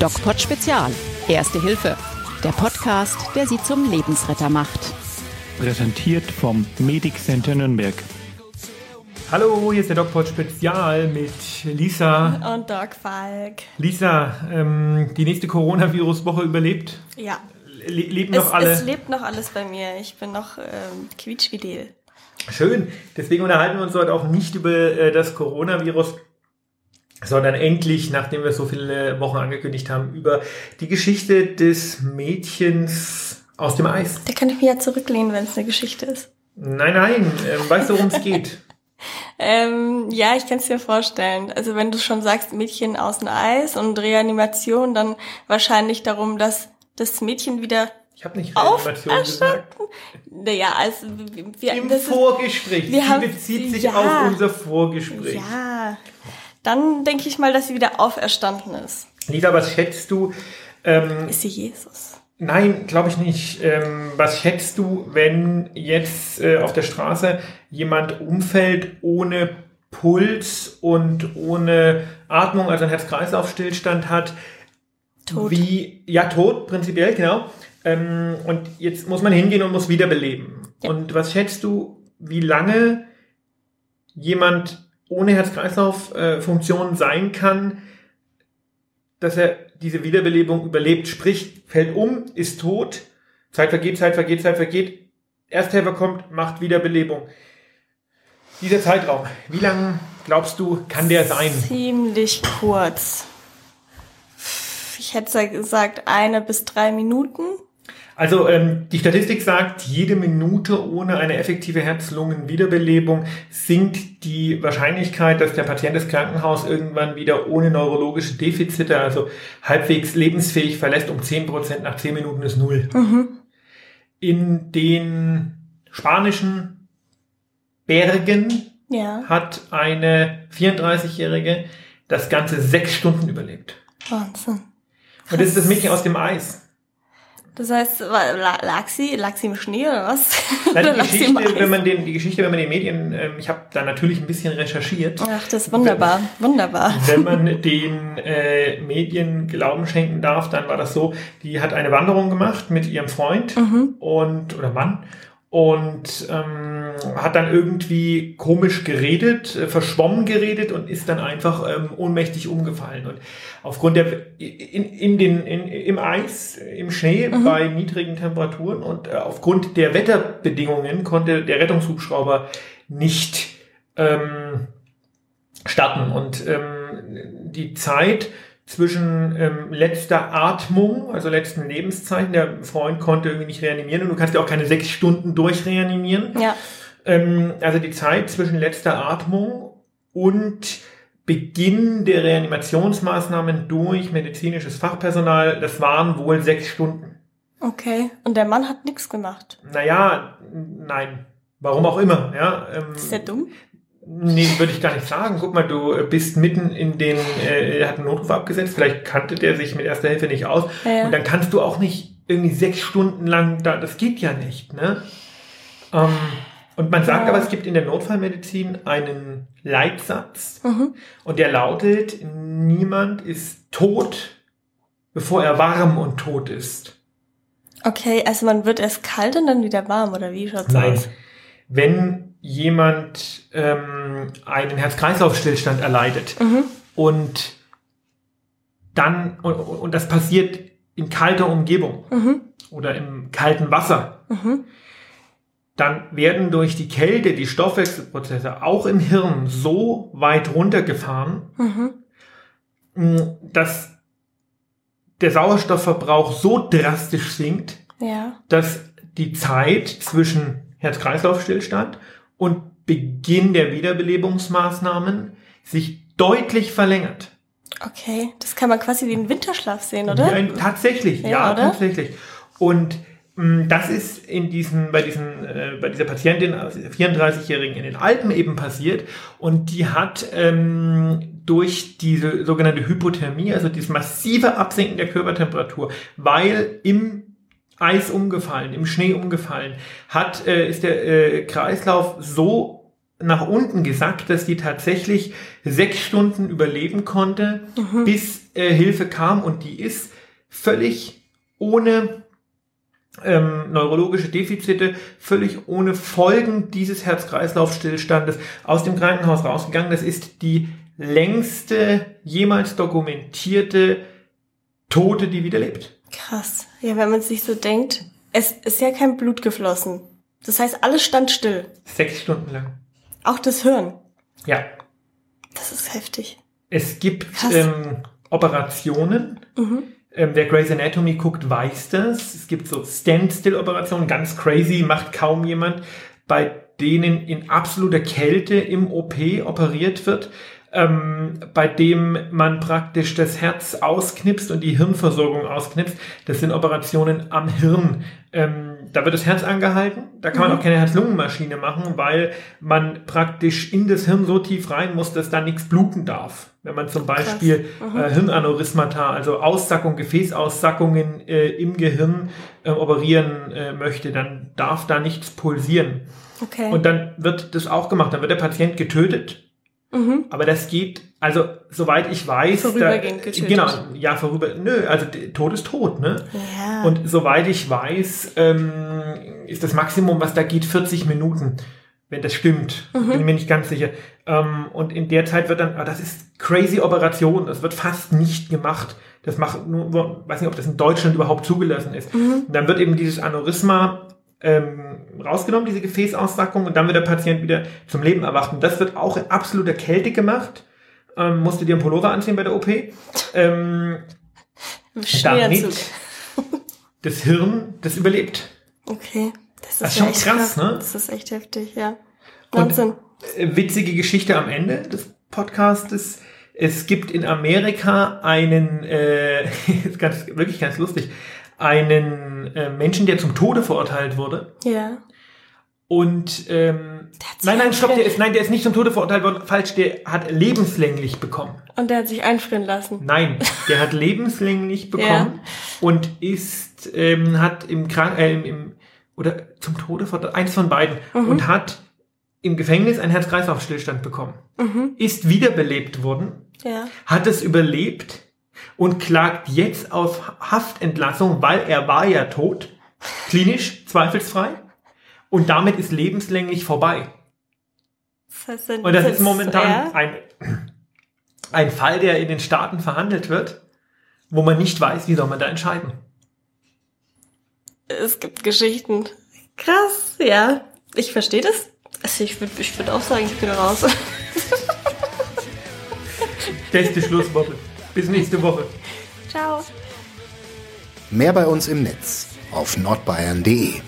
DocPod Spezial. Erste Hilfe. Der Podcast, der Sie zum Lebensretter macht. Präsentiert vom Medic Center Nürnberg. Hallo, hier ist der DocPod Spezial mit Lisa. Und Doc Falk. Lisa, ähm, die nächste Coronavirus-Woche überlebt? Ja. Le leben Es, noch alle? es lebt noch alles bei mir. Ich bin noch ähm, quietschfidel. Schön. Deswegen unterhalten wir uns heute auch nicht über äh, das Coronavirus, sondern endlich, nachdem wir so viele Wochen angekündigt haben, über die Geschichte des Mädchens aus dem Eis. Da könnte ich mich ja zurücklehnen, wenn es eine Geschichte ist. Nein, nein, ähm, weißt du, worum es geht? Ähm, ja, ich kann es mir vorstellen. Also wenn du schon sagst, Mädchen aus dem Eis und Reanimation, dann wahrscheinlich darum, dass das Mädchen wieder Ich habe nicht Reanimation gesagt. Naja, also wir, Im das ist- Vorgespräch. wir Sie haben- bezieht sich ja. auf unser Vorgespräch. Ja, dann denke ich mal, dass sie wieder auferstanden ist. Lisa, was schätzt du? Ähm, Ist sie Jesus? Nein, glaube ich nicht. Ähm, was schätzt du, wenn jetzt äh, auf der Straße jemand umfällt ohne Puls und ohne Atmung, also einen Herz-Kreislauf-Stillstand hat? Tot. Wie, ja, tot, prinzipiell, genau. Ähm, und jetzt muss man hingehen und muss wiederbeleben. Ja. Und was schätzt du, wie lange jemand ohne Herz-Kreislauf-Funktion sein kann, dass er diese Wiederbelebung überlebt, sprich, fällt um, ist tot, Zeit vergeht, Zeit vergeht, Zeit vergeht, Ersthelfer kommt, macht Wiederbelebung. Dieser Zeitraum, wie lang glaubst du, kann der sein? Ziemlich kurz. Ich hätte gesagt eine bis drei Minuten. Also ähm, die Statistik sagt, jede Minute ohne eine effektive Herz-Lungen-Wiederbelebung sinkt die Wahrscheinlichkeit, dass der Patient das Krankenhaus irgendwann wieder ohne neurologische Defizite, also halbwegs lebensfähig verlässt, um 10%, nach 10 Minuten ist null. In den spanischen Bergen Ja, hat eine 34-Jährige das Ganze sechs Stunden überlebt. Wahnsinn. Und das ist das Mädchen aus dem Eis. Das heißt, lag sie, lag sie im Schnee oder was? Nein, die Geschichte, wenn man den, die Geschichte, wenn man den Medien, ähm, ich habe da natürlich ein bisschen recherchiert. Ach, das ist wunderbar, wunderbar. Wenn man den äh, Medien Glauben schenken darf, dann war das so, die hat eine Wanderung gemacht mit ihrem Freund und oder Mann und ähm, hat dann irgendwie komisch geredet, äh, verschwommen geredet und ist dann einfach ähm, ohnmächtig umgefallen. Und aufgrund der in, in den in, im Eis, im Schnee bei niedrigen Temperaturen und äh, aufgrund der Wetterbedingungen konnte der Rettungshubschrauber nicht ähm, starten. Und ähm, die Zeit zwischen ähm, letzter Atmung, also letzten Lebenszeichen, der Freund konnte irgendwie nicht reanimieren und du kannst ja auch keine sechs Stunden durchreanimieren. Ja, Ähm, also die Zeit zwischen letzter Atmung und Beginn der Reanimationsmaßnahmen durch medizinisches Fachpersonal, das waren wohl sechs Stunden. okay. Und der Mann hat nichts gemacht. Naja, nein. Warum auch immer, ja. Ähm, Ist der dumm? Nee, würde ich gar nicht sagen. Guck mal, du bist mitten in den, äh, er hat einen Notruf abgesetzt, vielleicht kannte der sich mit Erster Hilfe nicht aus. Ja, ja. Und dann kannst du auch nicht irgendwie sechs Stunden lang da, das geht ja nicht, ne? Ähm, und man sagt Ja. aber, es gibt in der Notfallmedizin einen Leitsatz Mhm. und der lautet, niemand ist tot, bevor er warm und tot ist. Okay, also man wird erst kalt und dann wieder warm, oder wie schaut's Nein. aus? Wenn jemand ähm, einen Herz-Kreislauf-Stillstand erleidet Mhm. und dann, und, und das passiert in kalter Umgebung Mhm. oder im kalten Wasser, Mhm. dann werden durch die Kälte die Stoffwechselprozesse auch im Hirn so weit runtergefahren, Mhm. mh, dass der Sauerstoffverbrauch so drastisch sinkt, Ja. dass die Zeit zwischen Herz-Kreislauf-Stillstand und Beginn der Wiederbelebungsmaßnahmen sich deutlich verlängert. Okay, das kann man quasi wie einen Winterschlaf sehen, oder? Ja, tatsächlich, ja, Ja, tatsächlich. Und mh, das ist in diesen, bei diesen, äh, bei dieser Patientin, also dieser 34-Jährigen in den Alpen eben passiert. Und die hat ähm, durch diese sogenannte Hypothermie, also dieses massive Absinken der Körpertemperatur, weil im Eis umgefallen, im Schnee umgefallen, hat, äh, ist der äh, Kreislauf so nach unten gesackt, dass die tatsächlich sechs Stunden überleben konnte, mhm. bis äh, Hilfe kam und die ist völlig ohne ähm, neurologische Defizite, völlig ohne Folgen dieses Herz-Kreislauf-Stillstandes aus dem Krankenhaus rausgegangen. Das ist die längste jemals dokumentierte Tote, die wieder lebt. Krass. Ja, wenn man sich so denkt, es ist ja kein Blut geflossen. Das heißt, alles stand still. Sechs Stunden lang. Auch das Hirn. Ja. Das ist heftig. Es gibt ähm, Operationen. Mhm. Ähm, wer Grey's Anatomy guckt, weiß das. Es gibt so Standstill-Operationen, ganz crazy, macht kaum jemand, bei denen in absoluter Kälte im OP operiert wird ähm, bei dem man praktisch das Herz ausknipst und die Hirnversorgung ausknipst. Das sind Operationen am Hirn. Ähm, da wird das Herz angehalten. Da kann man mhm. auch keine Herz-Lungen-Maschine machen, weil man praktisch in das Hirn so tief rein muss, dass da nichts bluten darf. Wenn man zum Beispiel äh, Hirnaneurysmata, also Aussackung, Gefäßaussackungen äh, im Gehirn äh, operieren äh, möchte, dann darf da nichts pulsieren. Okay. Und dann wird das auch gemacht. Dann wird der Patient getötet Mhm. Aber das geht, also soweit ich weiß, vorübergehend da, genau, ja vorüber, nö, also Tod ist tot, ne? Ja. Und soweit ich weiß, ähm, ist das Maximum, was da geht, 40 Minuten, wenn das stimmt. Mhm. Bin mir nicht ganz sicher. Ähm, und in der Zeit wird dann, ah, das ist crazy Operation, das wird fast nicht gemacht. Das macht nur, weiß nicht, ob das in Deutschland überhaupt zugelassen ist. Mhm. dann wird eben dieses Aneurysma ähm, rausgenommen, diese Gefäßaussackung, und dann wird der Patient wieder zum Leben erwacht. Und das wird auch in absoluter Kälte gemacht. Ähm, musste dir einen Pullover anziehen bei der OP. Ähm, damit das Hirn das überlebt. Okay. Das ist, das ist schon krass, krass, ne? Das ist echt heftig, ja. Wahnsinn. Und, äh, witzige Geschichte am Ende des Podcastes. Es gibt in Amerika einen, äh, ganz, wirklich ganz lustig, einen äh, Menschen, der zum Tode verurteilt wurde. Ja. Und ähm, nein, nein, stopp, der ist, nein, der ist nicht zum Tode verurteilt worden. Falsch, der hat lebenslänglich bekommen. Und der hat sich einfrieren lassen. Nein, der hat lebenslänglich bekommen ja. und ist ähm, hat im Krank äh, im, im oder zum Tode verurteilt, eins von beiden mhm. und hat im Gefängnis einen Herz-Kreislauf-Stillstand bekommen. Mhm. Ist wiederbelebt worden. Ja. Hat es überlebt und klagt jetzt auf Haftentlassung, weil er war ja tot, klinisch zweifelsfrei und damit ist lebenslänglich vorbei. Das und das ist momentan ein, ein Fall, der in den Staaten verhandelt wird, wo man nicht weiß, wie soll man da entscheiden. Es gibt Geschichten. Krass, ja. Ich verstehe das. Also ich würde ich würd auch sagen, ich bin raus. Beste Schlussworte. Bis nächste Woche. Ciao. Mehr bei uns im Netz auf nordbayern.de